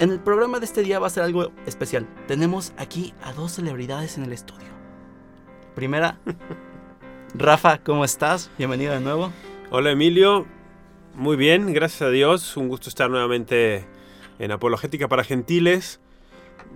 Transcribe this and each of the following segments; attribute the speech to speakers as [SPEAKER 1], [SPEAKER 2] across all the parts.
[SPEAKER 1] En el programa de este día va a ser algo especial. Tenemos aquí a dos celebridades en el estudio. Primera, Rafa, ¿cómo estás? Bienvenido de nuevo.
[SPEAKER 2] Hola Emilio, muy bien, gracias a Dios. Un gusto estar nuevamente en Apologética para Gentiles.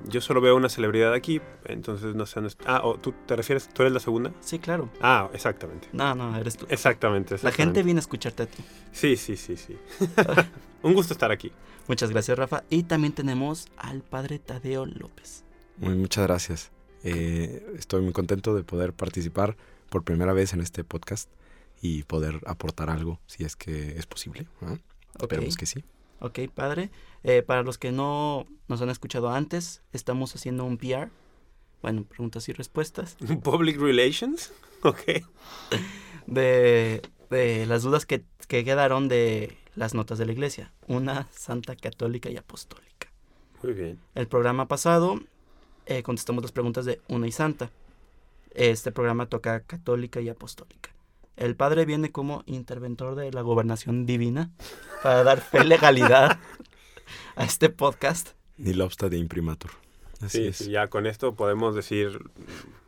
[SPEAKER 2] Yo solo veo una celebridad aquí, entonces no sé. está. Ah, oh, ¿tú te refieres? ¿Tú eres la segunda?
[SPEAKER 1] Sí, claro.
[SPEAKER 2] Ah, exactamente.
[SPEAKER 1] No, no, eres tú.
[SPEAKER 2] Exactamente.
[SPEAKER 1] La gente viene a escucharte a ti.
[SPEAKER 2] Sí, sí, sí, sí. Un gusto estar aquí.
[SPEAKER 1] Muchas gracias, Rafa. Y también tenemos al padre Tadeo López.
[SPEAKER 3] Muy, muchas gracias. Eh, estoy muy contento de poder participar por primera vez en este podcast y poder aportar algo, si es que es posible. ¿no? Esperemos que sí.
[SPEAKER 1] Ok, padre. Eh, para los que no nos han escuchado antes, estamos haciendo un PR. Bueno, preguntas y respuestas.
[SPEAKER 2] Public Relations. Ok.
[SPEAKER 1] De, de las dudas que, que quedaron de las notas de la iglesia. Una santa católica y apostólica.
[SPEAKER 2] Muy bien.
[SPEAKER 1] El programa pasado eh, contestamos las preguntas de una y santa. Este programa toca católica y apostólica. El padre viene como interventor de la gobernación divina para dar fe y legalidad a este podcast.
[SPEAKER 3] Ni la obsta de imprimatur. Así
[SPEAKER 2] Sí,
[SPEAKER 3] es.
[SPEAKER 2] sí, ya con esto podemos decir,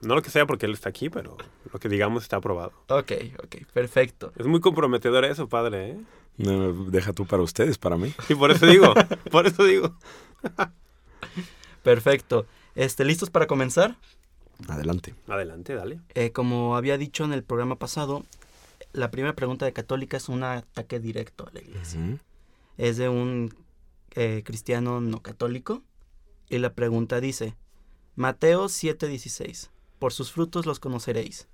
[SPEAKER 2] no lo que sea porque él está aquí, pero lo que digamos está aprobado.
[SPEAKER 1] Ok, ok, perfecto.
[SPEAKER 2] Es muy comprometedor eso, padre, ¿eh?
[SPEAKER 3] No, deja tú para ustedes, para mí.
[SPEAKER 2] Y por eso digo, por eso digo.
[SPEAKER 1] Perfecto. Este, ¿Listos para comenzar?
[SPEAKER 3] Adelante.
[SPEAKER 2] Adelante, dale.
[SPEAKER 1] Eh, como había dicho en el programa pasado, la primera pregunta de católica es un ataque directo a la iglesia. Es de un eh, cristiano no católico. Y la pregunta dice, Mateo 7:16, por sus frutos los conoceréis.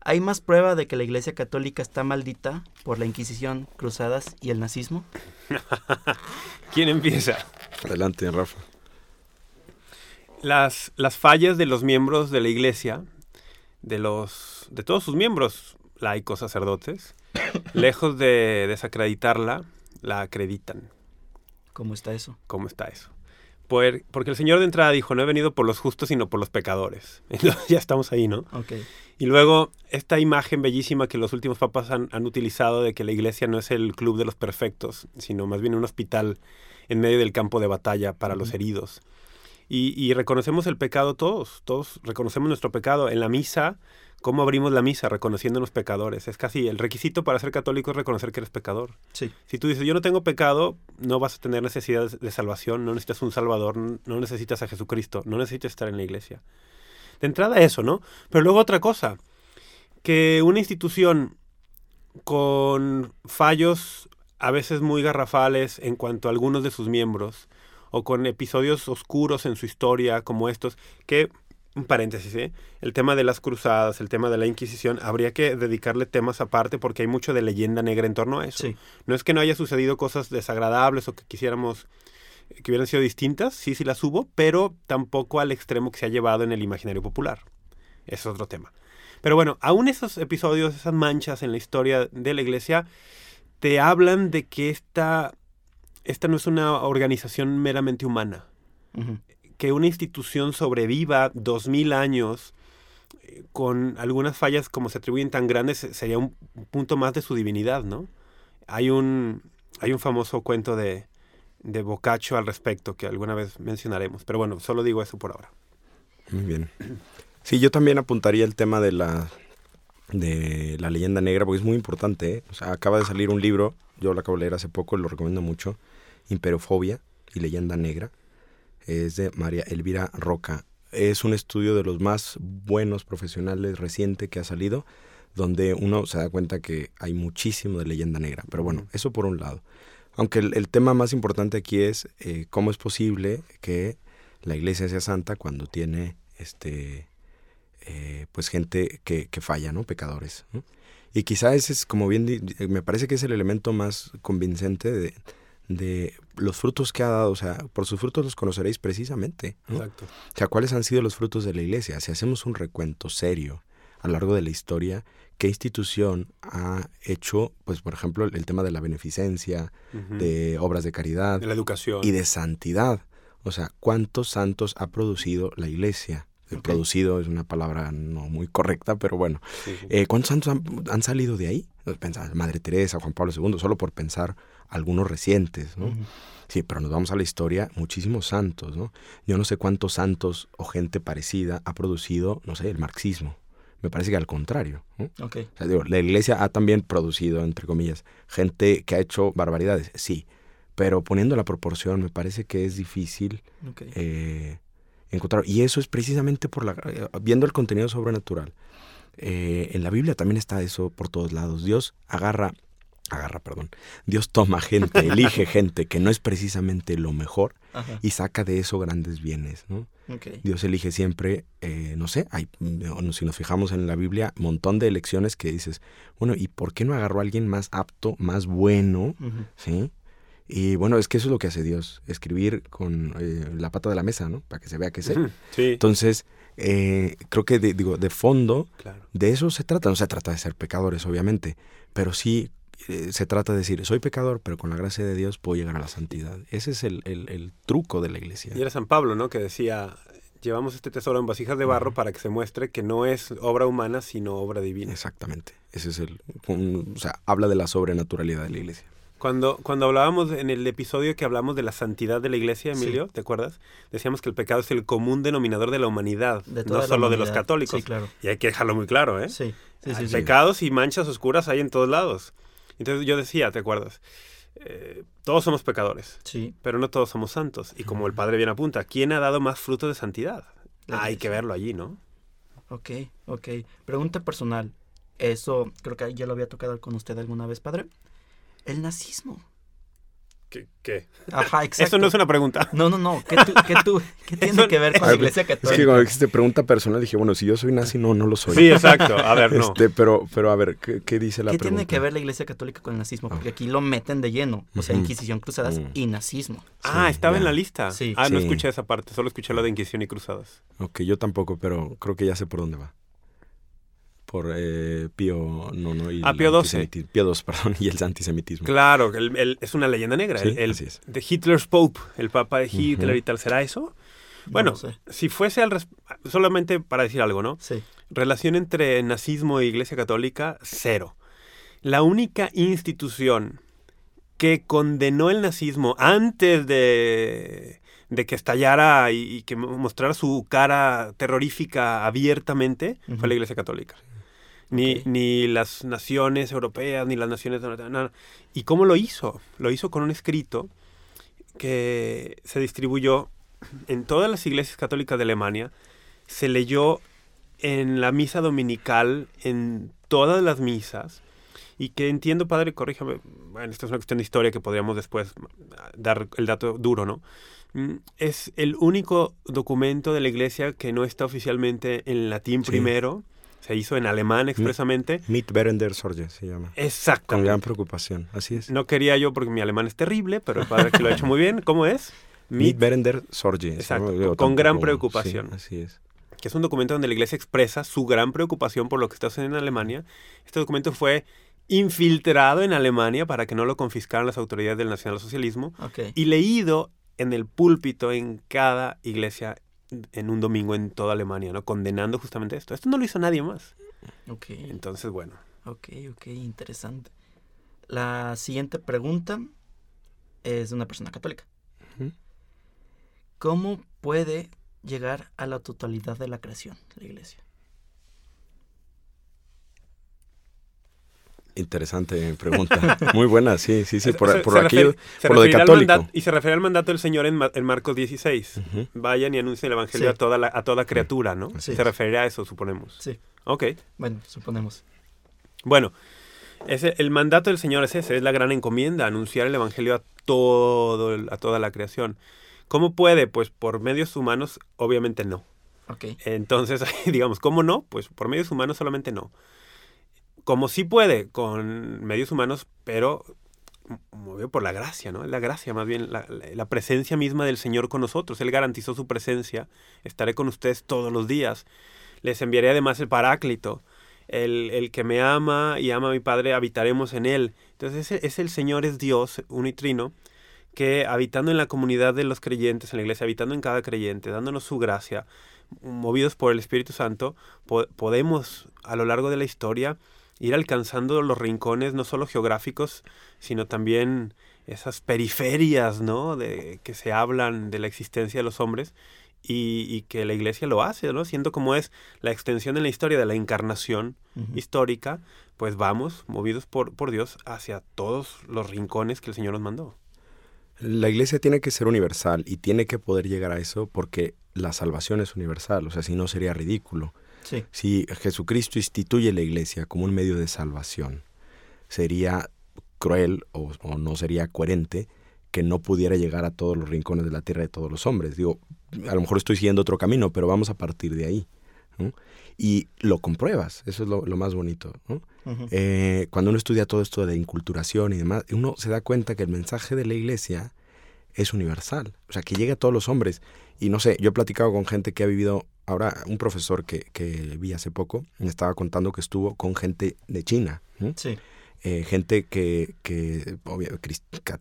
[SPEAKER 1] ¿Hay más prueba de que la iglesia católica está maldita por la Inquisición, cruzadas y el nazismo?
[SPEAKER 2] ¿Quién empieza?
[SPEAKER 3] Adelante, Rafa.
[SPEAKER 2] Las, las fallas de los miembros de la iglesia, de los de todos sus miembros, laicos, sacerdotes, lejos de desacreditarla, la acreditan.
[SPEAKER 1] ¿Cómo está eso?
[SPEAKER 2] ¿Cómo está eso? Por- porque el Señor de entrada dijo, no he venido por los justos, sino por los pecadores. Entonces ya estamos ahí, ¿no?
[SPEAKER 1] Ok.
[SPEAKER 2] Y luego, esta imagen bellísima que los últimos papas han, han utilizado de que la iglesia no es el club de los perfectos, sino más bien un hospital en medio del campo de batalla para los heridos. Y, y reconocemos el pecado todos, todos reconocemos nuestro pecado. En la misa, ¿cómo abrimos la misa? Los pecadores. Es casi el requisito para ser católico es reconocer que eres pecador.
[SPEAKER 1] Sí.
[SPEAKER 2] Si tú dices, yo no tengo pecado, no vas a tener necesidad de salvación, no necesitas un salvador, no necesitas a Jesucristo, no necesitas estar en la iglesia. De entrada eso, ¿no? Pero luego otra cosa, que una institución con fallos a veces muy garrafales en cuanto a algunos de sus miembros, o con episodios oscuros en su historia como estos, que, un paréntesis, ¿eh? el tema de las cruzadas, el tema de la Inquisición, habría que dedicarle temas aparte porque hay mucho de leyenda negra en torno a eso.
[SPEAKER 1] Sí.
[SPEAKER 2] No es que no haya sucedido cosas desagradables o que quisiéramos que hubieran sido distintas, sí, sí las hubo, pero tampoco al extremo que se ha llevado en el imaginario popular. Es otro tema. Pero bueno, aún esos episodios, esas manchas en la historia de la iglesia, te hablan de que esta, esta no es una organización meramente humana. Que una institución sobreviva dos mil años eh, con algunas fallas como se atribuyen tan grandes eh, sería un punto más de su divinidad, ¿no? Hay un, hay un famoso cuento de, de Boccaccio al respecto que alguna vez mencionaremos, pero bueno, solo digo eso por ahora.
[SPEAKER 3] Muy bien. Sí, yo también apuntaría el tema de la de la leyenda negra porque es muy importante. ¿eh? O sea, acaba de salir un libro, yo lo acabo de leer hace poco, lo recomiendo mucho, Imperofobia y leyenda negra. Es de María Elvira Roca. Es un estudio de los más buenos profesionales reciente que ha salido, donde uno se da cuenta que hay muchísimo de leyenda negra. Pero bueno, eso por un lado. Aunque el, el tema más importante aquí es eh, cómo es posible que la iglesia sea santa cuando tiene este eh, pues gente que, que falla, ¿no? Pecadores. ¿no? Y quizá ese es, como bien, me parece que es el elemento más convincente de, de los frutos que ha dado, o sea, por sus frutos los conoceréis precisamente. ¿no?
[SPEAKER 2] Exacto.
[SPEAKER 3] O sea, ¿cuáles han sido los frutos de la iglesia? Si hacemos un recuento serio a lo largo de la historia, ¿qué institución ha hecho, pues, por ejemplo, el tema de la beneficencia, de obras de caridad
[SPEAKER 2] De la educación.
[SPEAKER 3] y de santidad? O sea, ¿cuántos santos ha producido la iglesia? Producido es una palabra no muy correcta, pero bueno.
[SPEAKER 2] Sí, sí.
[SPEAKER 3] Eh, ¿Cuántos santos han, han salido de ahí? Pensaba, Madre Teresa, Juan Pablo II, solo por pensar algunos recientes, ¿no? Sí, pero nos vamos a la historia, muchísimos santos, ¿no? Yo no sé cuántos santos o gente parecida ha producido, no sé, el marxismo. Me parece que al contrario, ¿no?
[SPEAKER 1] Ok.
[SPEAKER 3] O sea, digo, la iglesia ha también producido, entre comillas, gente que ha hecho barbaridades, sí, pero poniendo la proporción me parece que es difícil
[SPEAKER 1] ok.
[SPEAKER 3] eh, encontrar. Y eso es precisamente por la eh, viendo el contenido sobrenatural. Eh, en la Biblia también está eso por todos lados. Dios agarra, agarra, perdón. Dios toma gente, elige gente que no es precisamente lo mejor
[SPEAKER 1] Ajá.
[SPEAKER 3] y saca de eso grandes bienes, ¿no? Dios elige siempre, eh, no sé, hay, si nos fijamos en la Biblia, un montón de elecciones que dices, bueno, ¿y por qué no agarró a alguien más apto, más bueno. ¿sí? Y bueno, es que eso es lo que hace Dios, escribir con eh, la pata de la mesa, ¿no? Para que se vea que sé.
[SPEAKER 2] Sí,
[SPEAKER 3] Entonces, eh, creo que, de, digo, de fondo,
[SPEAKER 2] claro.
[SPEAKER 3] de eso se trata. No se trata de ser pecadores, obviamente, pero sí eh, se trata de decir, soy pecador, pero con la gracia de Dios puedo llegar a la santidad. Ese es el, el- el truco de la iglesia.
[SPEAKER 2] Y era San Pablo, ¿no? Que decía, llevamos este tesoro en vasijas de barro para que se muestre que no es obra humana, sino obra divina.
[SPEAKER 3] Exactamente. Ese es el. un- o sea, habla de la sobrenaturalidad de la iglesia.
[SPEAKER 2] Cuando, cuando hablábamos en el episodio que hablamos de la santidad de la iglesia,
[SPEAKER 1] Sí.
[SPEAKER 2] Emilio, ¿te acuerdas? Decíamos que el pecado es el común denominador de la humanidad,
[SPEAKER 1] De
[SPEAKER 2] no
[SPEAKER 1] la
[SPEAKER 2] solo de los católicos.
[SPEAKER 1] Sí, claro.
[SPEAKER 2] Y hay que dejarlo muy claro, ¿eh?
[SPEAKER 1] Sí. Sí.
[SPEAKER 2] Pecados y manchas oscuras hay en todos lados. Entonces yo decía, ¿te acuerdas? Eh, todos somos pecadores,
[SPEAKER 1] Sí.
[SPEAKER 2] pero no todos somos santos. Y como el Padre bien apunta, ¿quién ha dado más fruto de santidad? Hay que verlo allí, ¿no?
[SPEAKER 1] Ok, ok. Pregunta personal. Eso creo que ya lo había tocado con usted alguna vez, padre. El nazismo.
[SPEAKER 2] ¿Qué? qué?
[SPEAKER 1] Ajá, exacto.
[SPEAKER 2] Eso no es una pregunta.
[SPEAKER 1] No, no, no. ¿Qué, tú- qué tú- qué tiene
[SPEAKER 2] Eso-
[SPEAKER 1] que ver con la iglesia
[SPEAKER 3] Es
[SPEAKER 1] católica?
[SPEAKER 3] que cuando dijiste pregunta personal, dije, bueno, si yo soy nazi, no, no lo soy.
[SPEAKER 2] Sí, exacto. A ver, no.
[SPEAKER 3] Este, pero, pero a ver, ¿qué, qué dice la
[SPEAKER 1] ¿Qué
[SPEAKER 3] pregunta?
[SPEAKER 1] tiene que ver la iglesia católica con el nazismo? Porque aquí lo meten de lleno. O sea. Inquisición, cruzadas
[SPEAKER 3] Mm.
[SPEAKER 1] y nazismo.
[SPEAKER 2] ah,
[SPEAKER 3] Sí,
[SPEAKER 2] estaba
[SPEAKER 3] ya.
[SPEAKER 2] en la lista.
[SPEAKER 1] Sí.
[SPEAKER 2] Ah, no
[SPEAKER 3] Sí.
[SPEAKER 2] escuché esa parte, solo escuché lo de Inquisición y Cruzadas.
[SPEAKER 3] Ok, yo tampoco, pero creo que ya sé por dónde va. Por eh, Pío no, no, y
[SPEAKER 2] Ah,
[SPEAKER 3] el
[SPEAKER 2] Pío XII.
[SPEAKER 3] Pío II, perdón, y el antisemitismo.
[SPEAKER 2] Claro, el- el- es una leyenda negra.
[SPEAKER 3] Sí,
[SPEAKER 2] el, de Hitler's Pope, el papa de Hitler y tal. ¿Será eso?
[SPEAKER 1] No
[SPEAKER 2] Bueno,
[SPEAKER 1] sé.
[SPEAKER 2] si fuese al... res- Solamente para decir algo, ¿no?
[SPEAKER 1] Sí.
[SPEAKER 2] Relación entre nazismo e iglesia católica, cero. La única institución que condenó el nazismo antes de, de que estallara y, y que mo- mostrara su cara terrorífica abiertamente fue la iglesia católica. Ni, ni las naciones europeas, ni las naciones... nada. ¿Y cómo lo hizo? Lo hizo con un escrito que se distribuyó en todas las iglesias católicas de Alemania, se leyó en la misa dominical, en todas las misas, y que entiendo, padre, corríjame, bueno, esta es una cuestión de historia que podríamos después dar el dato duro, ¿no? Mm, Es el único documento de la iglesia que no está oficialmente en latín
[SPEAKER 3] Sí.
[SPEAKER 2] primero, se hizo en alemán expresamente.
[SPEAKER 3] Mit Berender Sorge se llama. Con
[SPEAKER 2] Exactamente.
[SPEAKER 3] gran preocupación, así es.
[SPEAKER 2] No quería yo porque mi alemán es terrible, pero el padre aquí lo ha hecho muy bien. ¿Cómo es?
[SPEAKER 3] Mit Berender Sorge.
[SPEAKER 2] Exacto, con gran preocupación.
[SPEAKER 3] sí, así es.
[SPEAKER 2] que es un documento donde la iglesia expresa su gran preocupación por lo que está sucediendo en Alemania. Este documento fue infiltrado en Alemania para que no lo confiscaran las autoridades del nacionalsocialismo
[SPEAKER 1] Ok.
[SPEAKER 2] y leído en el púlpito en cada iglesia en un domingo en toda Alemania, ¿no? Condenando justamente esto. Esto no lo hizo nadie más.
[SPEAKER 1] Ok.
[SPEAKER 2] Entonces, bueno.
[SPEAKER 1] Ok, ok, interesante. La siguiente pregunta es de una persona católica. ¿Cómo puede llegar a la totalidad de la creación, la iglesia?
[SPEAKER 3] Interesante pregunta. Muy buena, sí, sí, sí. Por,
[SPEAKER 2] Se-
[SPEAKER 3] por
[SPEAKER 2] se
[SPEAKER 3] aquí,
[SPEAKER 2] refer-
[SPEAKER 3] por lo de católico.
[SPEAKER 2] mandato- y se refiere al mandato del Señor en, en Marcos 16.
[SPEAKER 3] Ujú.
[SPEAKER 2] Vayan y anuncien el Evangelio
[SPEAKER 1] Sí.
[SPEAKER 2] a, toda la- a toda criatura, ¿no?
[SPEAKER 1] Sí.
[SPEAKER 2] Se referirá a eso, suponemos.
[SPEAKER 1] Sí,
[SPEAKER 2] Ok.
[SPEAKER 1] bueno, suponemos.
[SPEAKER 2] Bueno, ese, el mandato del Señor es ese, es la gran encomienda, anunciar el Evangelio a, todo, a toda la creación. ¿Cómo puede? Pues por medios humanos, obviamente no.
[SPEAKER 1] Ok,
[SPEAKER 2] Entonces, digamos, ¿cómo no? Pues por medios humanos solamente no. Como sí puede con medios humanos, pero movido por la gracia, ¿no? La gracia, más bien, la, la, presencia misma del Señor con nosotros. Él garantizó su presencia. Estaré con ustedes todos los días. Les enviaré además el Paráclito. El, el que me ama y ama a mi Padre, habitaremos en él. Entonces, es, es el Señor, es Dios, unitrino, que habitando en la comunidad de los creyentes en la iglesia, habitando en cada creyente, dándonos su gracia, movidos por el Espíritu Santo, podemos a lo largo de la historia ir alcanzando los rincones no solo geográficos, sino también esas periferias, ¿no? De, que se hablan de la existencia de los hombres y, que la iglesia lo hace, ¿no? Siendo como es la extensión en la historia de la encarnación histórica, pues vamos, movidos por, por Dios, hacia todos los rincones que el Señor nos mandó.
[SPEAKER 3] La iglesia tiene que ser universal y tiene que poder llegar a eso porque la salvación es universal, o sea, si no sería ridículo. Si Jesucristo instituye la iglesia como un medio de salvación, sería cruel o, no sería coherente que no pudiera llegar a todos los rincones de la tierra de todos los hombres. Digo, a lo mejor estoy siguiendo otro camino, pero vamos a partir de ahí. Y lo compruebas, eso es lo, más bonito. Eh, cuando uno estudia todo esto de inculturación y demás, uno se da cuenta que el mensaje de la iglesia es universal, o sea, que llega a todos los hombres. Y no sé, yo he platicado con gente que ha vivido, ahora un profesor que, que vi hace poco, me estaba contando que estuvo con gente de China. Sí. Eh, gente que, que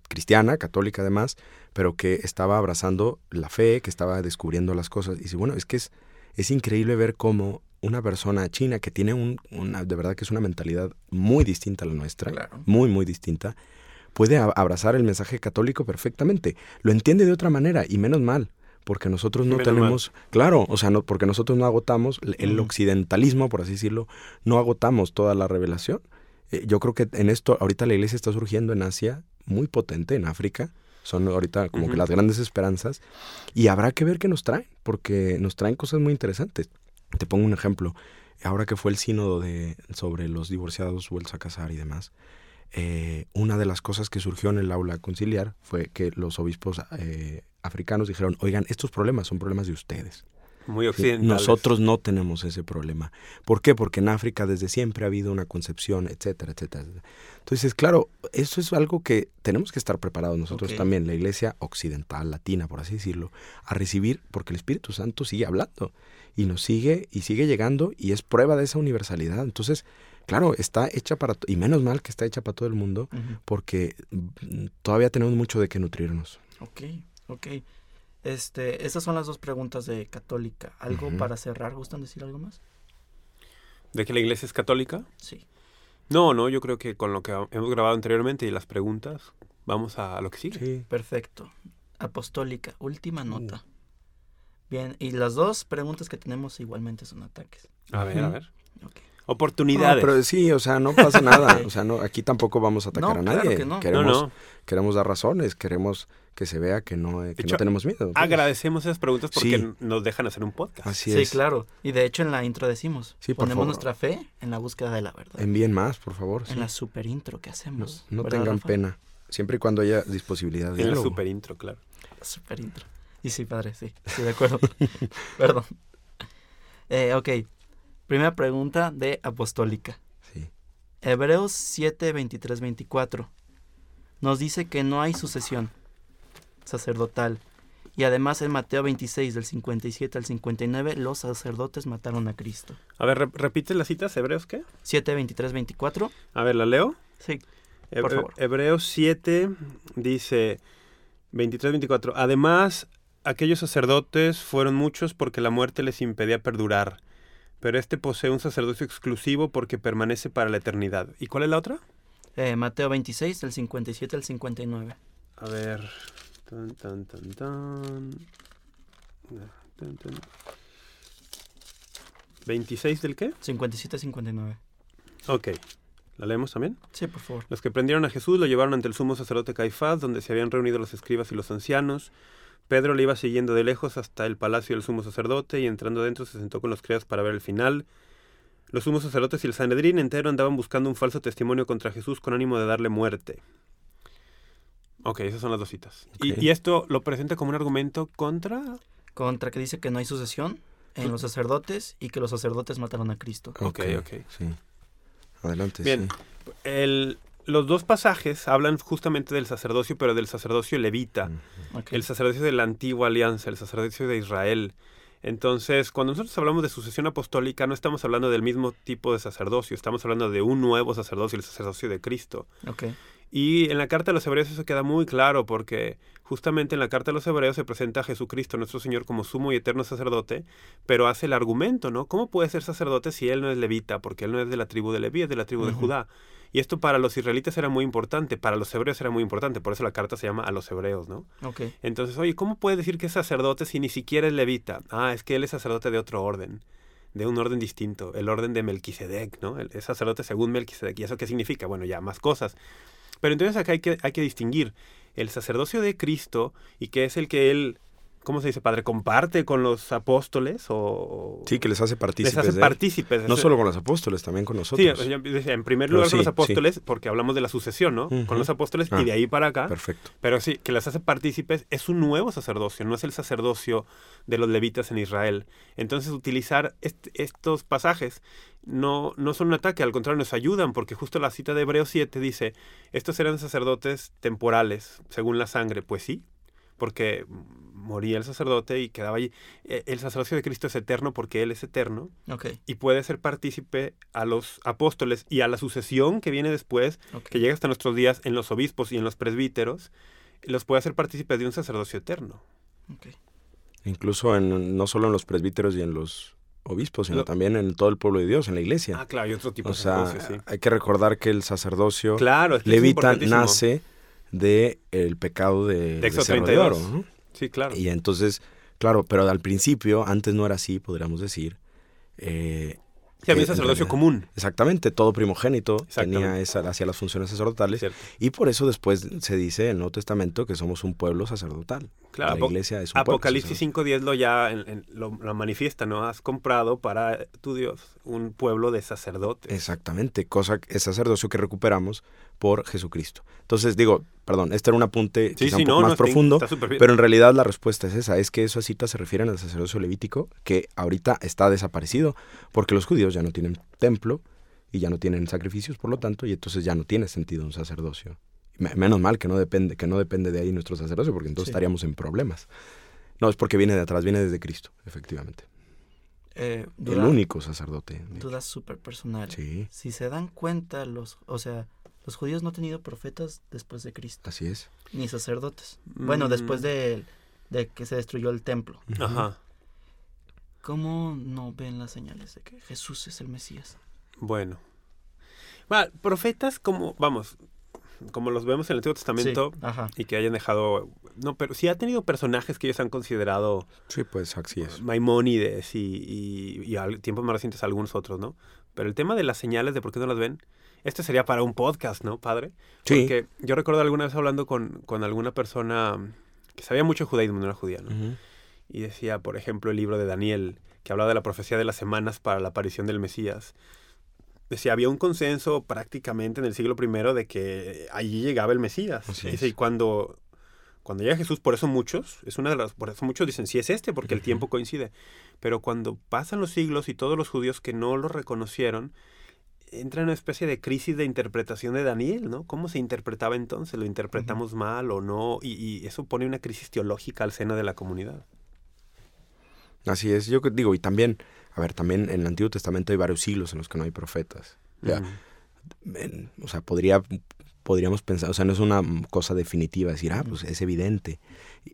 [SPEAKER 3] cristiana, católica además, pero que estaba abrazando la fe, que estaba descubriendo las cosas. Y dice, bueno, es que es, es increíble ver cómo una persona china que tiene un, una, de verdad que es una mentalidad muy distinta a la nuestra, muy, muy distinta, puede abrazar el mensaje católico perfectamente. Lo entiende de otra manera y menos mal porque nosotros no tenemos, claro, o sea, no, porque nosotros no agotamos el occidentalismo, por así decirlo, no agotamos toda la revelación. Eh, yo creo que en esto, ahorita la iglesia está surgiendo en Asia, muy potente, en África, son ahorita como que las grandes esperanzas, y habrá que ver qué nos traen, porque nos traen cosas muy interesantes. Te pongo un ejemplo, ahora que fue el sínodo de, sobre los divorciados vueltos a casar y demás, eh, una de las cosas que surgió en el aula conciliar fue que los obispos eh, africanos dijeron, oigan, estos problemas son problemas de ustedes.
[SPEAKER 2] Muy occidentales.
[SPEAKER 3] Nosotros no tenemos ese problema. ¿Por qué? Porque en África desde siempre ha habido una concepción, etcétera, etcétera. Entonces, claro, eso es algo que tenemos que estar preparados nosotros también, la iglesia occidental, latina, por así decirlo, a recibir, porque el Espíritu Santo sigue hablando y nos sigue y sigue llegando y es prueba de esa universalidad. Entonces, claro, está hecha para, y menos mal que está hecha para todo el mundo, porque mm, todavía tenemos mucho de qué nutrirnos.
[SPEAKER 1] Ok, ok. Este, esas son las dos preguntas de católica. ¿Algo para cerrar? ¿Gustan decir algo más?
[SPEAKER 2] ¿De que la iglesia es católica?
[SPEAKER 1] Sí.
[SPEAKER 2] No, no, yo creo que con lo que hemos grabado anteriormente y las preguntas, vamos a, lo que sigue.
[SPEAKER 1] Sí. Perfecto. Apostólica, última uh. nota. Bien, y las dos preguntas que tenemos igualmente son ataques.
[SPEAKER 2] A ver, a ver. Oportunidades.
[SPEAKER 3] pero sí, o sea, no pasa nada. o sea, no, aquí tampoco vamos a atacar a nadie. queremos, queremos dar razones, queremos que se vea que no, que no tenemos miedo.
[SPEAKER 2] Agradecemos esas preguntas porque nos dejan hacer un podcast.
[SPEAKER 1] Así sí, claro. Y de hecho en la intro decimos, ponemos nuestra fe en la búsqueda de la verdad.
[SPEAKER 3] Envíen más, por favor.
[SPEAKER 1] En la super intro que hacemos.
[SPEAKER 3] No, tengan pena. Siempre y cuando haya disponibilidad
[SPEAKER 2] de En la super intro, claro.
[SPEAKER 1] La super intro. Y sí, padre, sí. Sí, de acuerdo. Perdón. Eh, ok. Primera pregunta de Apostólica. Sí. Hebreos 7, 23, 24. Nos dice que no hay sucesión sacerdotal. Y además en Mateo 26, del 57 al 59, los sacerdotes mataron a Cristo.
[SPEAKER 2] A ver, repite las citas, Hebreos qué?
[SPEAKER 1] 7, 23, 24.
[SPEAKER 2] A ver, ¿la leo?
[SPEAKER 1] Sí. por favor.
[SPEAKER 2] Hebreos 7 dice 23, 24. Además, aquellos sacerdotes fueron muchos porque la muerte les impedía perdurar. Pero este posee un sacerdocio exclusivo porque permanece para la eternidad. ¿Y cuál es la otra?
[SPEAKER 1] Eh, Mateo 26, del 57 al 59.
[SPEAKER 2] A ver, Tan, tan, tan, tan. 26 del qué?
[SPEAKER 1] 57-59.
[SPEAKER 2] Ok. ¿La leemos también?
[SPEAKER 1] Sí, por favor.
[SPEAKER 2] Los que prendieron a Jesús lo llevaron ante el sumo sacerdote Caifás, donde se habían reunido los escribas y los ancianos. Pedro le iba siguiendo de lejos hasta el palacio del sumo sacerdote y entrando dentro se sentó con los criados para ver el final. Los sumos sacerdotes y el Sanedrín entero andaban buscando un falso testimonio contra Jesús con ánimo de darle muerte. Ok, esas son las dos citas. ¿Y, esto lo presenta como un argumento contra?
[SPEAKER 1] Contra que dice que no hay sucesión en los sacerdotes y que los sacerdotes mataron a Cristo.
[SPEAKER 2] Ok, ok.
[SPEAKER 3] Sí. Adelante.
[SPEAKER 2] Bien. El, los dos pasajes hablan justamente del sacerdocio, pero del sacerdocio levita, el sacerdocio de la antigua alianza, el sacerdocio de Israel. Entonces, cuando nosotros hablamos de sucesión apostólica, no estamos hablando del mismo tipo de sacerdocio, estamos hablando de un nuevo sacerdocio, el sacerdocio de Cristo. Y en la carta de los hebreos eso queda muy claro porque justamente en la carta de los hebreos se presenta a Jesucristo, nuestro Señor, como sumo y eterno sacerdote, pero hace el argumento, ¿no? ¿Cómo puede ser sacerdote si él no es levita? Porque él no es de la tribu de Leví, es de la tribu de. Judá. Y esto para los israelitas era muy importante, para los hebreos era muy importante, por eso la carta se llama a los hebreos, ¿no?
[SPEAKER 1] Ok.
[SPEAKER 2] Entonces, oye, ¿cómo puede decir que es sacerdote si ni siquiera es levita? Ah, es que él es sacerdote de otro orden, de un orden distinto, el orden de Melquisedec, ¿no? El- Es sacerdote según Melquisedec. ¿Y eso qué significa? Bueno, ya más cosas. Pero entonces acá hay que, hay que distinguir el sacerdocio de Cristo y que es el que él, ¿cómo se dice, padre? ¿Comparte con los apóstoles o...?
[SPEAKER 3] Sí, que les hace
[SPEAKER 2] les
[SPEAKER 3] partícipes
[SPEAKER 2] hace
[SPEAKER 3] de él.
[SPEAKER 2] partícipes.
[SPEAKER 3] No solo con los apóstoles, también con
[SPEAKER 2] Sí,
[SPEAKER 3] nosotros.
[SPEAKER 2] decía, en primer lugar con
[SPEAKER 3] sí,
[SPEAKER 2] los apóstoles, porque hablamos de la sucesión, ¿no? Con los apóstoles
[SPEAKER 3] Ah.
[SPEAKER 2] y de ahí para acá.
[SPEAKER 3] Perfecto.
[SPEAKER 2] Pero sí, que las hace partícipes es un nuevo sacerdocio, no es el sacerdocio de los levitas en Israel. Entonces, utilizar est- estos pasajes no, no son un ataque, al contrario, nos ayudan, porque justo la cita de Hebreos 7 dice, estos eran sacerdotes temporales, según la sangre. Pues sí, porque moría el sacerdote y quedaba allí. Eh, El sacerdocio de Cristo es eterno porque Él es eterno y puede ser partícipe a los apóstoles y a la sucesión que viene después que llega hasta nuestros días en los obispos y en los presbíteros, los puede hacer partícipes de un sacerdocio eterno.
[SPEAKER 3] Incluso en, no solo en los presbíteros y en los obispos, sino
[SPEAKER 2] Lo-
[SPEAKER 3] también en todo el pueblo de Dios, en la iglesia.
[SPEAKER 2] Ah, claro, y otro tipo
[SPEAKER 3] o
[SPEAKER 2] de
[SPEAKER 3] sea,
[SPEAKER 2] sí.
[SPEAKER 3] hay que recordar que el sacerdocio
[SPEAKER 2] Claro, es que
[SPEAKER 3] levita nace de el pecado de, de
[SPEAKER 2] Éxodo
[SPEAKER 3] Cerro de Oro.
[SPEAKER 2] 32.
[SPEAKER 3] ¿no?
[SPEAKER 2] Sí, claro.
[SPEAKER 3] Y entonces, claro, pero al principio, antes no era así, podríamos decir. eh,
[SPEAKER 2] Sí, había
[SPEAKER 3] en
[SPEAKER 2] sacerdocio común.
[SPEAKER 3] Exactamente, todo primogénito tenía esa, hacia las funciones sacerdotales.
[SPEAKER 2] Cierto.
[SPEAKER 3] Y por eso después se dice en el Nuevo Testamento que somos un pueblo sacerdotal.
[SPEAKER 2] Claro,
[SPEAKER 3] la iglesia es un pueblo
[SPEAKER 2] Apocalipsis
[SPEAKER 3] sacerdotal.
[SPEAKER 2] 5.10 lo ya en- en- lo, lo manifiesta, ¿no? Has comprado para tu Dios un pueblo de sacerdotes.
[SPEAKER 3] Exactamente, cosa es sacerdocio que recuperamos por Jesucristo. Entonces digo, perdón, este era un apunte
[SPEAKER 2] Sí,
[SPEAKER 3] quizá
[SPEAKER 2] sí,
[SPEAKER 3] un poco
[SPEAKER 2] no,
[SPEAKER 3] más
[SPEAKER 2] no,
[SPEAKER 3] profundo,
[SPEAKER 2] está
[SPEAKER 3] pero en realidad la respuesta es esa, es que esas citas se refieren al sacerdocio levítico que ahorita está desaparecido porque los judíos ya no tienen templo y ya no tienen sacrificios, por lo tanto, y entonces ya no tiene sentido un sacerdocio. Me- Menos mal que no depende que no depende de ahí nuestro sacerdocio porque entonces
[SPEAKER 1] Sí.
[SPEAKER 3] estaríamos en problemas. No, es porque viene de atrás, viene desde Cristo, efectivamente.
[SPEAKER 1] Eh,
[SPEAKER 3] El único sacerdote.
[SPEAKER 1] duda súper personal.
[SPEAKER 3] Sí,
[SPEAKER 1] Si se dan cuenta, los, o sea, los judíos no han tenido profetas después de Cristo,
[SPEAKER 3] así es.
[SPEAKER 1] ni sacerdotes. Bueno,
[SPEAKER 2] Mm.
[SPEAKER 1] después de, de que se destruyó el templo.
[SPEAKER 2] Ajá.
[SPEAKER 1] ¿Cómo no ven las señales de que Jesús es el Mesías?
[SPEAKER 2] Bueno. Va, profetas como, vamos, como los vemos en el Antiguo Testamento
[SPEAKER 1] Sí, ajá.
[SPEAKER 2] y que hayan dejado... No, pero sí ha tenido personajes que ellos han considerado
[SPEAKER 3] Sí, pues así es.
[SPEAKER 2] Maimónides y, y, y al- tiempos más recientes algunos otros, ¿no? Pero el tema de las señales, de por qué no las ven, este sería para un podcast, ¿no, padre?
[SPEAKER 3] Sí.
[SPEAKER 2] Porque yo recuerdo alguna vez hablando con, con alguna persona que sabía mucho judaísmo, no era judía, ¿no?
[SPEAKER 3] Ujú.
[SPEAKER 2] Y decía, por ejemplo, el libro de Daniel, que hablaba de la profecía de las semanas para la aparición del Mesías. Decía, había un consenso prácticamente en el siglo I de que allí llegaba el Mesías.
[SPEAKER 3] Así es.
[SPEAKER 2] y cuando, cuando llega Jesús, por eso muchos, es una de las, por eso muchos dicen, sí es este, porque el tiempo coincide. Pero cuando pasan los siglos y todos los judíos que no lo reconocieron, entra en una especie de crisis de interpretación de Daniel, ¿no? ¿Cómo se interpretaba entonces? ¿Lo interpretamos mal o no? Y, y eso pone una crisis teológica al seno de la comunidad.
[SPEAKER 3] Así es, yo digo, y también, a ver, también en el Antiguo Testamento hay varios siglos en los que no hay profetas. O sea,
[SPEAKER 2] Ujú.
[SPEAKER 3] en- o sea, podría, podríamos pensar, o sea, no es una cosa definitiva decir, ah, pues es evidente.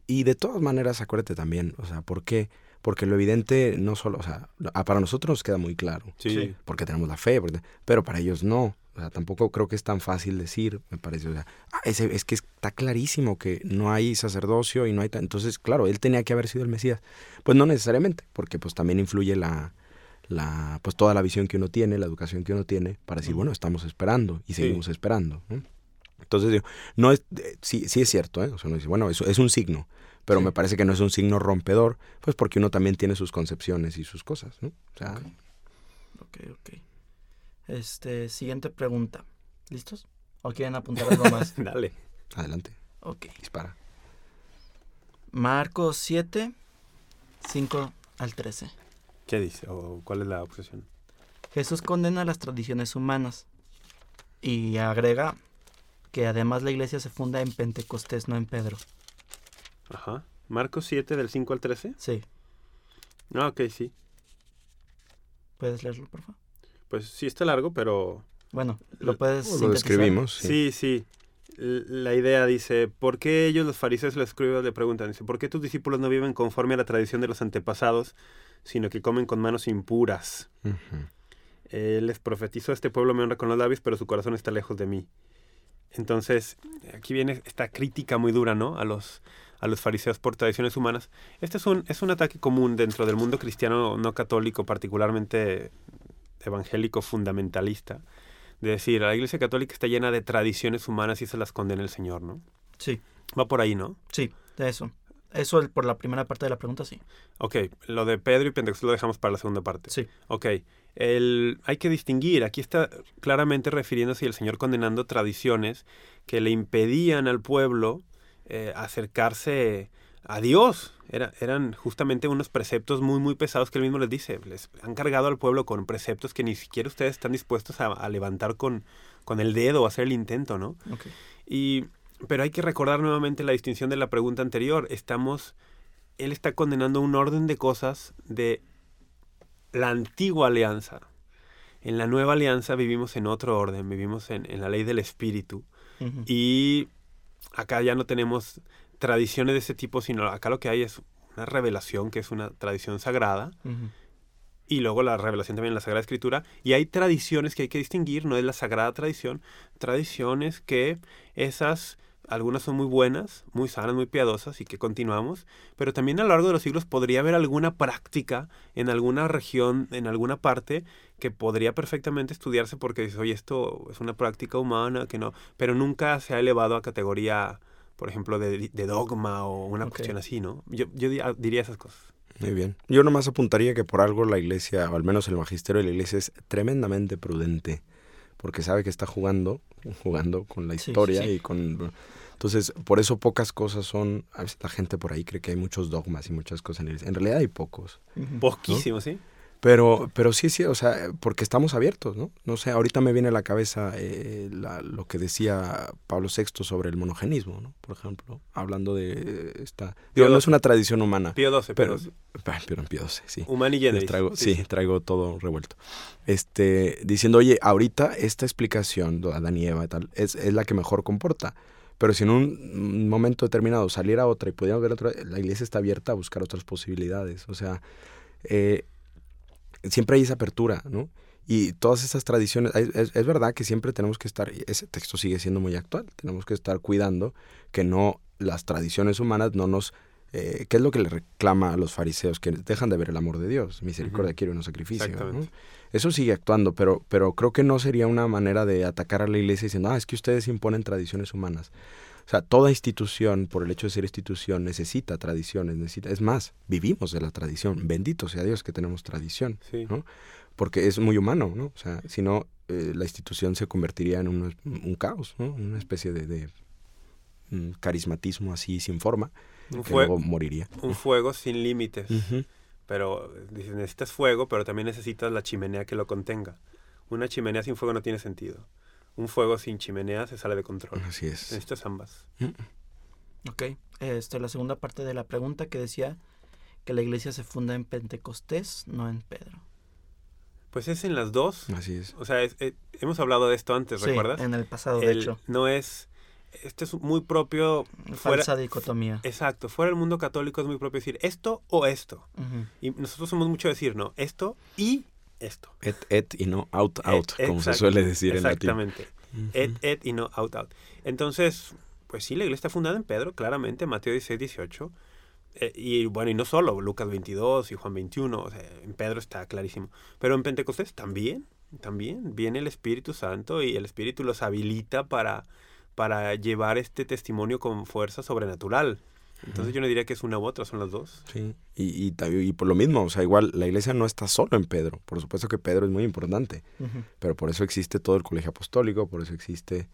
[SPEAKER 3] Y de todas maneras, acuérdate también, o sea, ¿por qué? Porque lo evidente no solo, o sea, ah, para nosotros nos queda muy claro,
[SPEAKER 2] Sí.
[SPEAKER 1] Sí.
[SPEAKER 3] porque tenemos la fe, porque- pero para ellos no. O sea, tampoco creo que es tan fácil decir, me parece. O sea, ah, es que está clarísimo que no hay sacerdocio y no hay... Entonces, claro, él tenía que haber sido el Mesías. Pues no necesariamente, porque pues también influye la, la pues toda la visión que uno tiene, la educación que uno tiene, para decir, bueno, estamos esperando y
[SPEAKER 2] Sí.
[SPEAKER 3] seguimos esperando. ¿no? Entonces, digo, no es, eh, sí, sí es cierto, ¿eh? O sea, uno dice, bueno, eso es un signo, pero
[SPEAKER 1] Sí.
[SPEAKER 3] me parece que no es un signo rompedor, pues porque uno también tiene sus concepciones y sus cosas, ¿no? O sea,
[SPEAKER 1] Ok. Ok. Este, siguiente pregunta. ¿Listos? ¿O quieren apuntar algo más?
[SPEAKER 2] Dale.
[SPEAKER 3] adelante,
[SPEAKER 1] Ok.
[SPEAKER 3] dispara.
[SPEAKER 1] Marcos 7, 5 al 13.
[SPEAKER 2] ¿Qué dice? ¿O cuál es la objeción?
[SPEAKER 1] Jesús condena las tradiciones humanas y agrega que además la iglesia se funda en Pentecostés, no en Pedro.
[SPEAKER 2] Ajá. Marcos 7 del 5 al 13.
[SPEAKER 1] Sí.
[SPEAKER 2] Ah, ok, sí.
[SPEAKER 1] ¿Puedes leerlo, por favor?
[SPEAKER 2] Pues sí está largo, pero...
[SPEAKER 1] Bueno, lo puedes
[SPEAKER 3] Lo
[SPEAKER 1] sintetizar?
[SPEAKER 3] describimos. Sí.
[SPEAKER 2] Sí, La idea dice, ¿por qué ellos los fariseos y los escribas le preguntan? Dice, ¿por qué tus discípulos no viven conforme a la tradición de los antepasados, sino que comen con manos impuras? Él les profetizó, este pueblo me honra con los labios, pero su corazón está lejos de mí. Entonces, aquí viene esta crítica muy dura, ¿no? A los, a los fariseos por tradiciones humanas. Este es un, es un ataque común dentro del mundo cristiano no católico, particularmente evangélico fundamentalista, de decir, la Iglesia Católica está llena de tradiciones humanas y se las condena el Señor, ¿no?
[SPEAKER 1] Sí,
[SPEAKER 2] Va por ahí, ¿no?
[SPEAKER 1] sí, de eso. Eso por la primera parte de la pregunta, sí.
[SPEAKER 2] Ok, lo de Pedro y Pentecostés lo dejamos para la segunda parte.
[SPEAKER 1] Sí.
[SPEAKER 2] Ok, el, hay que distinguir, aquí está claramente refiriéndose el Señor condenando tradiciones que le impedían al pueblo eh, acercarse a Dios. Era- eran justamente unos preceptos muy, muy pesados que él mismo les dice. Les han cargado al pueblo con preceptos que ni siquiera ustedes están dispuestos a, a levantar con, con el dedo o hacer el intento, ¿no? Y, pero hay que recordar nuevamente la distinción de la pregunta anterior. Estamos, él está condenando un orden de cosas de la antigua alianza. En la nueva alianza vivimos en otro orden, vivimos en, en la ley del espíritu. Y acá ya no tenemos tradiciones de ese tipo, sino acá lo que hay es una revelación que es una tradición sagrada y luego la revelación también en la Sagrada Escritura. Y hay tradiciones que hay que distinguir, no es la sagrada tradición, tradiciones que esas, algunas son muy buenas, muy sanas, muy piadosas y que continuamos, pero también a lo largo de los siglos podría haber alguna práctica en alguna región, en alguna parte, que podría perfectamente estudiarse porque dices, oye, esto es una práctica humana, que no, pero nunca se ha elevado a categoría, por ejemplo, de, de dogma o una cuestión así, ¿no? Yo, yo di- diría esas cosas.
[SPEAKER 3] Muy bien. Yo nomás apuntaría que por algo la iglesia, o al menos el magisterio de la iglesia, es tremendamente prudente. Porque sabe que está jugando, jugando con la
[SPEAKER 1] Sí,
[SPEAKER 3] historia
[SPEAKER 1] sí.
[SPEAKER 3] y con... Entonces, por eso pocas cosas son... A veces la gente por ahí cree que hay muchos dogmas y muchas cosas en la iglesia. En realidad hay pocos.
[SPEAKER 1] Ujú.
[SPEAKER 2] Poquísimo, ¿sí?
[SPEAKER 3] Pero, pero sí, sí, o sea, porque estamos abiertos, ¿no? No sé, ahorita me viene a la cabeza eh, la- lo que decía Pablo VI sobre el monogenismo, ¿no? Por ejemplo, hablando de esta... Digo, no es una tradición humana,
[SPEAKER 2] Pío XII,
[SPEAKER 3] pero...
[SPEAKER 2] pero
[SPEAKER 3] Ah, Pero en Pío XII, sí.
[SPEAKER 2] Humani Generis.
[SPEAKER 3] traigo, sí, traigo todo revuelto. Este, diciendo, oye, ahorita esta explicación, Adán y Eva y tal, es, es la que mejor comporta. Pero si en un momento determinado saliera otra y pudiéramos ver otra, la iglesia está abierta a buscar otras posibilidades. O sea, eh, siempre hay esa apertura, ¿no? Y todas esas tradiciones, es, es- es verdad que siempre tenemos que estar, y ese texto sigue siendo muy actual, tenemos que estar cuidando que no, las tradiciones humanas no nos, eh, ¿qué es lo que le reclama a los fariseos? Que dejan de ver el amor de Dios, misericordia
[SPEAKER 2] Ujú.
[SPEAKER 3] quiere un sacrificio. ¿no? Eso sigue actuando, pero, pero creo que no sería una manera de atacar a la iglesia diciendo, ah, es que ustedes imponen tradiciones humanas. O sea, toda institución, por el hecho de ser institución, necesita tradiciones, necesita, es más, vivimos de la tradición. Bendito sea Dios que tenemos tradición,
[SPEAKER 2] Sí.
[SPEAKER 3] ¿no? porque es muy humano, ¿no? O sea, si no, eh, la institución se convertiría en un, un caos, ¿no? Una especie de, de, mm, carismatismo así sin forma,
[SPEAKER 2] Un,
[SPEAKER 3] que luego moriría.
[SPEAKER 2] un fuego sin límites. Pero dices, necesitas fuego, pero también necesitas la chimenea que lo contenga. Una chimenea sin fuego no tiene sentido. Un fuego sin chimenea se sale de control.
[SPEAKER 3] Así es.
[SPEAKER 2] Necesitas ambas.
[SPEAKER 1] Ok. Este, la segunda parte de la pregunta que decía que la iglesia se funda en Pentecostés, no en Pedro.
[SPEAKER 2] Pues es en las dos.
[SPEAKER 3] Así es.
[SPEAKER 2] O sea, es- eh, hemos hablado de esto antes,
[SPEAKER 1] Sí,
[SPEAKER 2] ¿recuerdas?
[SPEAKER 1] en el pasado, de hecho.
[SPEAKER 2] no es... Esto es muy propio... Fuera,
[SPEAKER 1] Falsa dicotomía.
[SPEAKER 2] exacto. Fuera del mundo católico es muy propio decir esto o esto. Y nosotros somos mucho decir, no, esto y esto.
[SPEAKER 3] Et, et y no out, out, como se suele decir en latín.
[SPEAKER 2] Exactamente.
[SPEAKER 3] Ujú.
[SPEAKER 2] Et, et y no out, out. Entonces, pues sí, la iglesia está fundada en Pedro, claramente, Mateo 16, 18. Eh, y bueno, y no solo, Lucas 22 y Juan 21, o sea, en Pedro está clarísimo. Pero en Pentecostés también, también viene el Espíritu Santo y el Espíritu los habilita para, para llevar este testimonio con fuerza sobrenatural. Entonces yo no diría que es una u otra, son las dos.
[SPEAKER 3] Sí, y, y, por lo mismo, o sea, igual la iglesia no está solo en Pedro. Por supuesto que Pedro es muy importante, pero por eso existe todo el colegio apostólico, por eso existe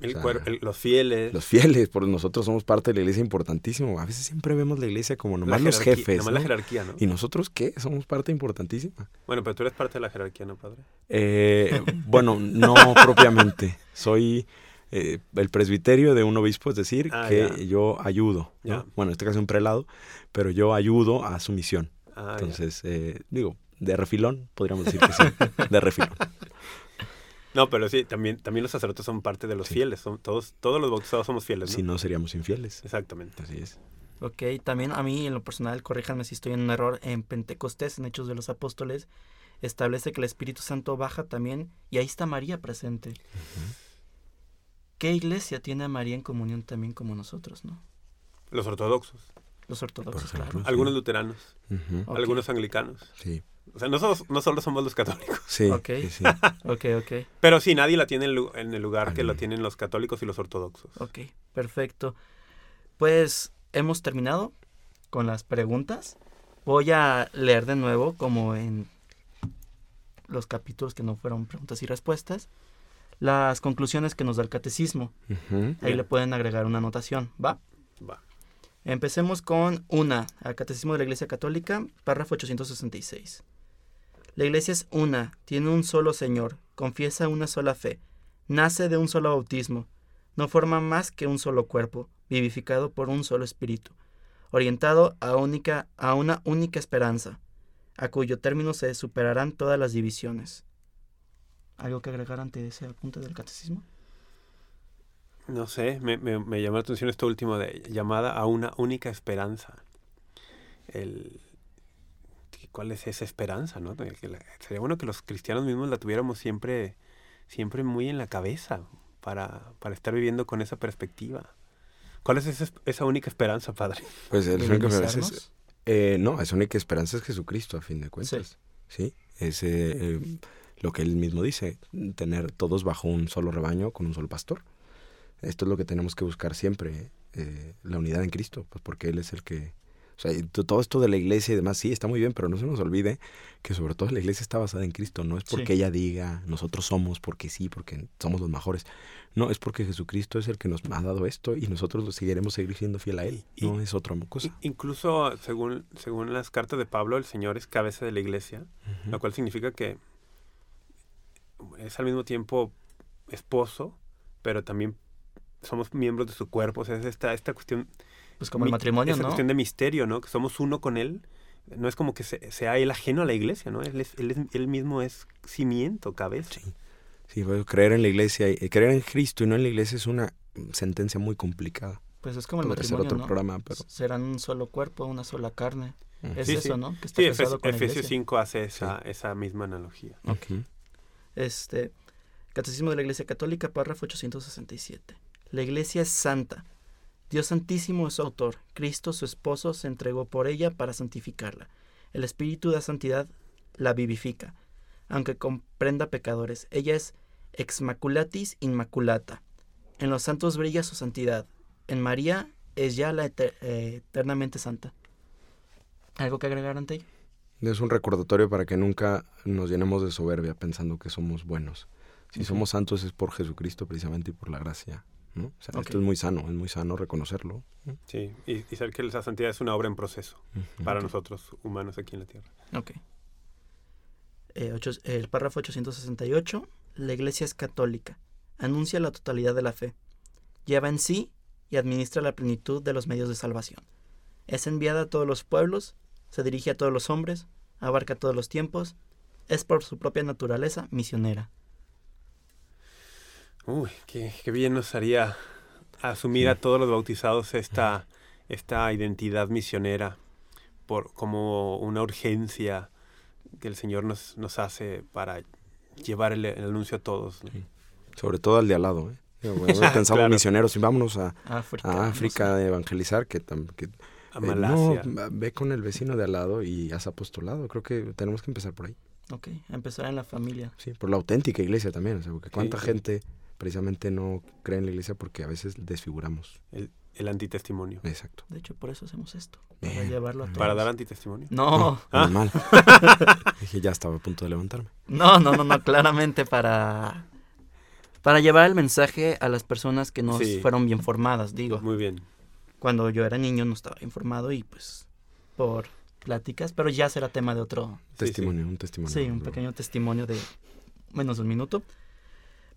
[SPEAKER 2] El
[SPEAKER 3] O sea,
[SPEAKER 2] cuer- el- los fieles.
[SPEAKER 3] los fieles, por nosotros somos parte de la iglesia importantísimo. A veces siempre vemos la iglesia como
[SPEAKER 2] la
[SPEAKER 3] nomás los
[SPEAKER 2] jerarquía-
[SPEAKER 3] jefes.
[SPEAKER 2] nomás
[SPEAKER 3] ¿no?
[SPEAKER 2] la jerarquía, ¿no?
[SPEAKER 3] ¿Y nosotros qué? Somos parte importantísima.
[SPEAKER 2] Bueno, pero tú eres parte de la jerarquía, ¿no, padre?
[SPEAKER 3] Eh, bueno, no propiamente. Soy eh, el presbiterio de un obispo, es decir,
[SPEAKER 2] Ah,
[SPEAKER 3] que
[SPEAKER 2] ya.
[SPEAKER 3] yo ayudo, ¿no?
[SPEAKER 2] Ya.
[SPEAKER 3] bueno, en este caso un prelado, pero yo ayudo a su misión.
[SPEAKER 2] Ah.
[SPEAKER 3] Entonces, eh, digo, de refilón, podríamos decir que sí, de refilón.
[SPEAKER 2] No, pero sí, también, también los sacerdotes son parte de los
[SPEAKER 3] Sí.
[SPEAKER 2] fieles. Son todos, todos los bautizados somos fieles, ¿no?
[SPEAKER 3] Si no, seríamos infieles.
[SPEAKER 2] Exactamente.
[SPEAKER 3] Así es.
[SPEAKER 1] Ok, también a mí en lo personal, corríjanme si estoy en un error, en Pentecostés, en Hechos de los Apóstoles, establece que el Espíritu Santo baja también y ahí está María presente. ¿Qué iglesia tiene a María en comunión también como nosotros, no?
[SPEAKER 2] Los ortodoxos,
[SPEAKER 1] Los ortodoxos,
[SPEAKER 3] ejemplo.
[SPEAKER 1] claro.
[SPEAKER 3] Sí.
[SPEAKER 2] algunos luteranos, algunos anglicanos.
[SPEAKER 3] Sí,
[SPEAKER 2] O sea, no, somos- no solo somos los católicos.
[SPEAKER 3] sí,
[SPEAKER 1] Ok.
[SPEAKER 3] sí, sí.
[SPEAKER 1] Ok, ok,
[SPEAKER 2] Pero sí, nadie la tiene en el lugar que
[SPEAKER 3] no.
[SPEAKER 2] tienen los católicos y los ortodoxos.
[SPEAKER 1] ok, perfecto. Pues hemos terminado con las preguntas. Voy a leer de nuevo como en los capítulos que no fueron preguntas y respuestas, las conclusiones que nos da el catecismo. Ahí le pueden agregar una anotación, ¿va?
[SPEAKER 2] Va.
[SPEAKER 1] Empecemos con una, al Catecismo de la Iglesia Católica, párrafo 866. La Iglesia es una, tiene un solo Señor, confiesa una sola fe, nace de un solo bautismo, no forma más que un solo cuerpo, vivificado por un solo espíritu, orientado a, única, a una única esperanza, a cuyo término se superarán todas las divisiones. ¿Algo que agregar ante ese apunte del catecismo?
[SPEAKER 2] No sé, me, me, me llamó la atención esto último de llamada a una única esperanza. El, ¿Cuál es esa esperanza? ¿no? Que la- sería bueno que los cristianos mismos la tuviéramos siempre, siempre muy en la cabeza para, para estar viviendo con esa perspectiva. ¿Cuál es esa, esa única esperanza, Padre?
[SPEAKER 3] Pues el única esperanza es, eh, no, esa única esperanza es Jesucristo, a fin de cuentas. Sí, es eh, eh, lo que él mismo dice, tener todos bajo un solo rebaño con un solo pastor. Esto es lo que tenemos que buscar siempre, eh, la unidad en Cristo, pues porque Él es el que... O sea, todo esto de la iglesia y demás, sí, está muy bien, pero no se nos olvide que sobre todo la iglesia está basada en Cristo. No es porque
[SPEAKER 1] Sí.
[SPEAKER 3] ella diga, nosotros somos, porque sí, porque somos los mejores. No, es porque Jesucristo es el que nos ha dado esto y nosotros lo seguiremos seguir siendo fiel a Él.
[SPEAKER 2] Y-
[SPEAKER 3] No es otra cosa.
[SPEAKER 2] Incluso según, según las cartas de Pablo, el Señor es cabeza de la iglesia, lo cual significa que es al mismo tiempo esposo, pero también somos miembros de su cuerpo. O sea, es esta, esta cuestión
[SPEAKER 1] Pues como el matrimonio,
[SPEAKER 2] esa
[SPEAKER 1] ¿no?
[SPEAKER 2] cuestión de misterio, ¿no? Que somos uno con él. No es como que se- sea él ajeno a la iglesia, ¿no? Él, es, él, es- él mismo es cimiento, cabeza.
[SPEAKER 3] Sí. Sí, pues, creer en la iglesia, y creer en Cristo y no en la iglesia es una sentencia muy complicada.
[SPEAKER 1] Pues es como el
[SPEAKER 3] Podría
[SPEAKER 1] matrimonio,
[SPEAKER 3] otro
[SPEAKER 1] ¿no?
[SPEAKER 3] programa, pero...
[SPEAKER 1] Serán un solo cuerpo, una sola carne. Es
[SPEAKER 2] Sí,
[SPEAKER 1] eso,
[SPEAKER 2] sí.
[SPEAKER 1] ¿no? Que está
[SPEAKER 2] Sí, Efesios
[SPEAKER 1] iglesia.
[SPEAKER 2] 5 hace esa, esa misma analogía.
[SPEAKER 3] Ujú.
[SPEAKER 1] Este, Catecismo de la Iglesia Católica, párrafo 867. La Iglesia es santa. Dios Santísimo es su autor. Cristo, su esposo, se entregó por ella para santificarla. El Espíritu de santidad la vivifica, aunque comprenda pecadores. Ella es ex maculatis inmaculata. En los santos brilla su santidad. En María es ya la eh, eternamente santa. ¿Algo que agregar ante?
[SPEAKER 3] Es un recordatorio para que nunca nos llenemos de soberbia pensando que somos buenos. Si somos santos es por Jesucristo precisamente y por la gracia. ¿no? O sea,
[SPEAKER 1] Ok.
[SPEAKER 3] Esto es muy sano, es muy sano reconocerlo.
[SPEAKER 2] Sí, y, y saber que la santidad es una obra en proceso para nosotros humanos aquí en la tierra.
[SPEAKER 1] Ok. Eh, ocho- el párrafo 868. La iglesia es católica. Anuncia la totalidad de la fe. Lleva en sí y administra la plenitud de los medios de salvación. Es enviada a todos los pueblos, se dirige a todos los hombres, abarca todos los tiempos, es por su propia naturaleza misionera.
[SPEAKER 2] Uy, qué, qué bien nos haría asumir a todos los bautizados esta, esta identidad misionera por, como una urgencia que el Señor nos, nos hace para llevar el, el anuncio a todos. ¿no?
[SPEAKER 3] Sí. Sobre todo al de al lado. ¿eh? Bueno, pensamos
[SPEAKER 2] Claro.
[SPEAKER 3] misioneros y vámonos a,
[SPEAKER 1] África.
[SPEAKER 3] a
[SPEAKER 1] no
[SPEAKER 3] África
[SPEAKER 1] sé.
[SPEAKER 3] a evangelizar, que, que
[SPEAKER 2] A
[SPEAKER 3] eh, no, ve con el vecino de al lado y haz apostolado. Creo que tenemos que empezar por ahí.
[SPEAKER 1] Ok, empezar en la familia.
[SPEAKER 3] Sí, por la auténtica iglesia también. O sea, porque cuánta
[SPEAKER 2] sí.
[SPEAKER 3] gente precisamente no cree en la iglesia porque a veces desfiguramos.
[SPEAKER 2] el, el antitestimonio.
[SPEAKER 3] Exacto.
[SPEAKER 1] De hecho, por eso hacemos esto. Para llevarlo a todos.
[SPEAKER 2] ¿Para dar antitestimonio?
[SPEAKER 1] No,
[SPEAKER 2] Ah.
[SPEAKER 3] Muy mal. Dije, ya estaba a punto de levantarme.
[SPEAKER 1] No, no, no, no, claramente para para llevar el mensaje a las personas que no
[SPEAKER 2] Sí.
[SPEAKER 1] fueron bien formadas, digo.
[SPEAKER 2] Muy bien.
[SPEAKER 1] Cuando yo era niño no estaba informado y pues por pláticas, pero ya será tema de otro,
[SPEAKER 2] Sí,
[SPEAKER 3] Testimonio, un testimonio.
[SPEAKER 1] sí, un pequeño testimonio de menos de un minuto.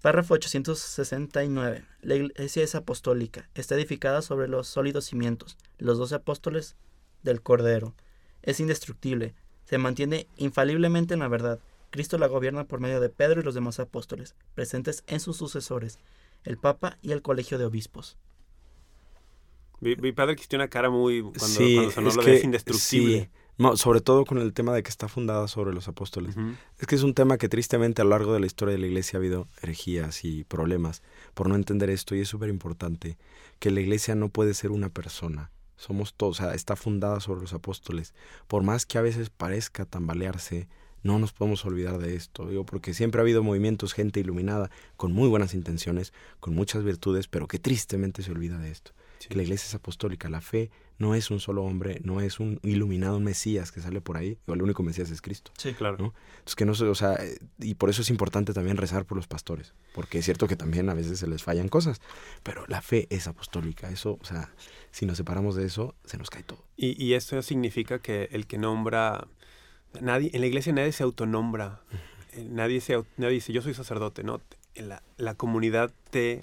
[SPEAKER 1] Párrafo 869. La iglesia es apostólica. Está edificada sobre los sólidos cimientos, los doce apóstoles del Cordero. Es indestructible. Se mantiene infaliblemente en la verdad. Cristo la gobierna por medio de Pedro y los demás apóstoles, presentes en sus sucesores, el Papa y el Colegio de Obispos.
[SPEAKER 2] Mi, mi padre que tiene una cara muy... Cuando,
[SPEAKER 3] Sí,
[SPEAKER 2] cuando sonó
[SPEAKER 3] es
[SPEAKER 2] lo de
[SPEAKER 3] que-
[SPEAKER 2] es indestructible.
[SPEAKER 3] sí. No, sobre todo con el tema de que está fundada sobre los apóstoles. Es que es un tema que tristemente a lo largo de la historia de la iglesia ha habido herejías y problemas por no entender esto y es súper importante que la iglesia no puede ser una persona. Somos todos, o sea, está fundada sobre los apóstoles. Por más que a veces parezca tambalearse, no nos podemos olvidar de esto, digo, porque siempre ha habido movimientos, gente iluminada, con muy buenas intenciones, con muchas virtudes, pero que tristemente se olvida de esto.
[SPEAKER 2] Sí.
[SPEAKER 3] Que la iglesia es apostólica, la fe no es un solo hombre, no es un iluminado, Mesías que sale por ahí, o el único Mesías es Cristo.
[SPEAKER 2] Sí, claro.
[SPEAKER 3] ¿no? Entonces que no o sea, eh, y por eso es importante también rezar por los pastores, porque es cierto que también a veces se les fallan cosas, pero la fe es apostólica, eso, o sea, si nos separamos de eso, se nos cae todo.
[SPEAKER 2] Y, y esto significa que el que nombra... Nadie, en la iglesia nadie se autonombra. Eh, Nadie, se, nadie dice, yo soy sacerdote, ¿no? La, la comunidad te,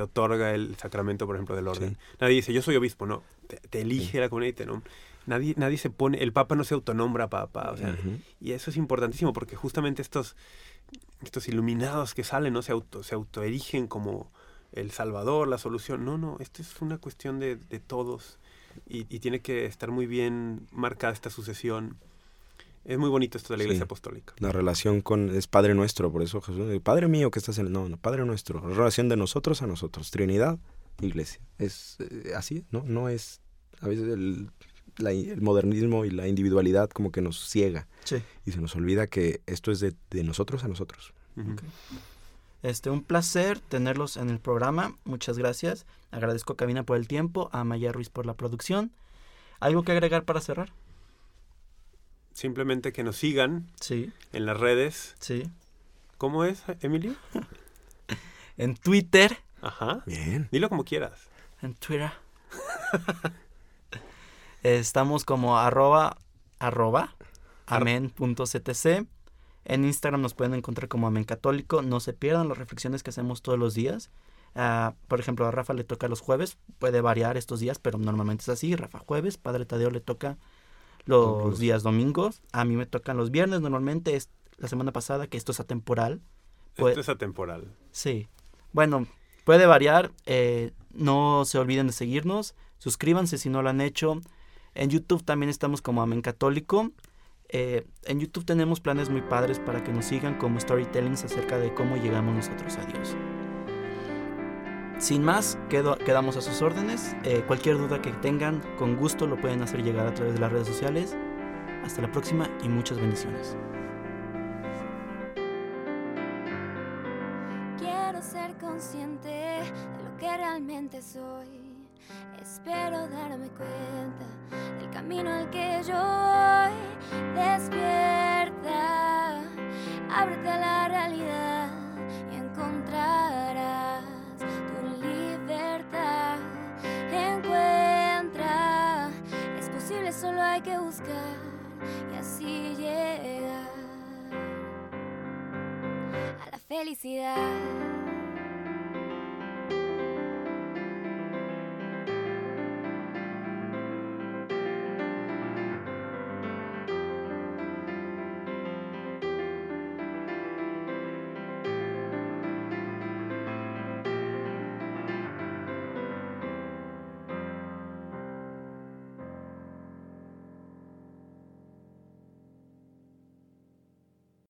[SPEAKER 2] te otorga el sacramento, por ejemplo, del orden.
[SPEAKER 3] Sí.
[SPEAKER 2] Nadie dice, yo soy obispo, no. Te, te elige
[SPEAKER 3] Sí.
[SPEAKER 2] la comunidad y te nombra. Nadie, nadie se pone, el papa no se autonombra papa. O sea. Y eso es importantísimo porque justamente estos, estos iluminados que salen, ¿no? Se, auto, se autoerigen como el salvador, la solución. No, no, esto es una cuestión de, de todos y, y tiene que estar muy bien marcada esta sucesión. Es muy bonito esto de la iglesia
[SPEAKER 3] Sí.
[SPEAKER 2] apostólica.
[SPEAKER 3] La relación con, es Padre nuestro, por eso Jesús, dice, Padre mío que estás en el, no, no, Padre nuestro, la relación de nosotros a nosotros, Trinidad, Iglesia, es eh, así, ¿no? No es, a veces el, la- el modernismo y la individualidad como que nos ciega
[SPEAKER 1] Sí.
[SPEAKER 3] y se nos olvida que esto es de, de nosotros a nosotros.
[SPEAKER 1] Este, un placer tenerlos en el programa. Muchas gracias. Agradezco a Cabina por el tiempo, a Maya Ruiz por la producción. ¿Algo que agregar para cerrar?
[SPEAKER 2] Simplemente que nos sigan
[SPEAKER 1] Sí,
[SPEAKER 2] en las redes.
[SPEAKER 1] sí.
[SPEAKER 2] ¿Cómo es, Emilio?
[SPEAKER 1] En Twitter.
[SPEAKER 2] Ajá.
[SPEAKER 3] Bien.
[SPEAKER 2] Dilo como quieras.
[SPEAKER 1] En Twitter. Estamos como arroba, arroba,
[SPEAKER 2] Ar-
[SPEAKER 1] amen.ctc. En Instagram nos pueden encontrar como Amen Católico. No se pierdan las reflexiones que hacemos todos los días. Ah, por ejemplo, a Rafa le toca los jueves. Puede variar estos días, pero normalmente es así. Rafa jueves, Padre Tadeo le toca los días domingos. A mí me tocan los viernes. Normalmente es la semana pasada, que esto es atemporal.
[SPEAKER 2] Esto es atemporal.
[SPEAKER 1] Sí. Bueno, puede variar. eh, no se olviden de seguirnos. Suscríbanse si no lo han hecho. En YouTube también estamos como Amén Católico. Eh, en YouTube tenemos planes muy padres para que nos sigan como storytellings acerca de cómo llegamos nosotros a Dios. Sin más, quedo- quedamos a sus órdenes. Eh, cualquier duda que tengan, con gusto lo pueden hacer llegar a través de las redes sociales. Hasta la próxima y muchas bendiciones.
[SPEAKER 4] Quiero ser consciente de lo que realmente soy. Espero darme cuenta del camino al que yo voy. Despierta, ábrete a la realidad y encontrarás solo hay que buscar y así llegar a la felicidad.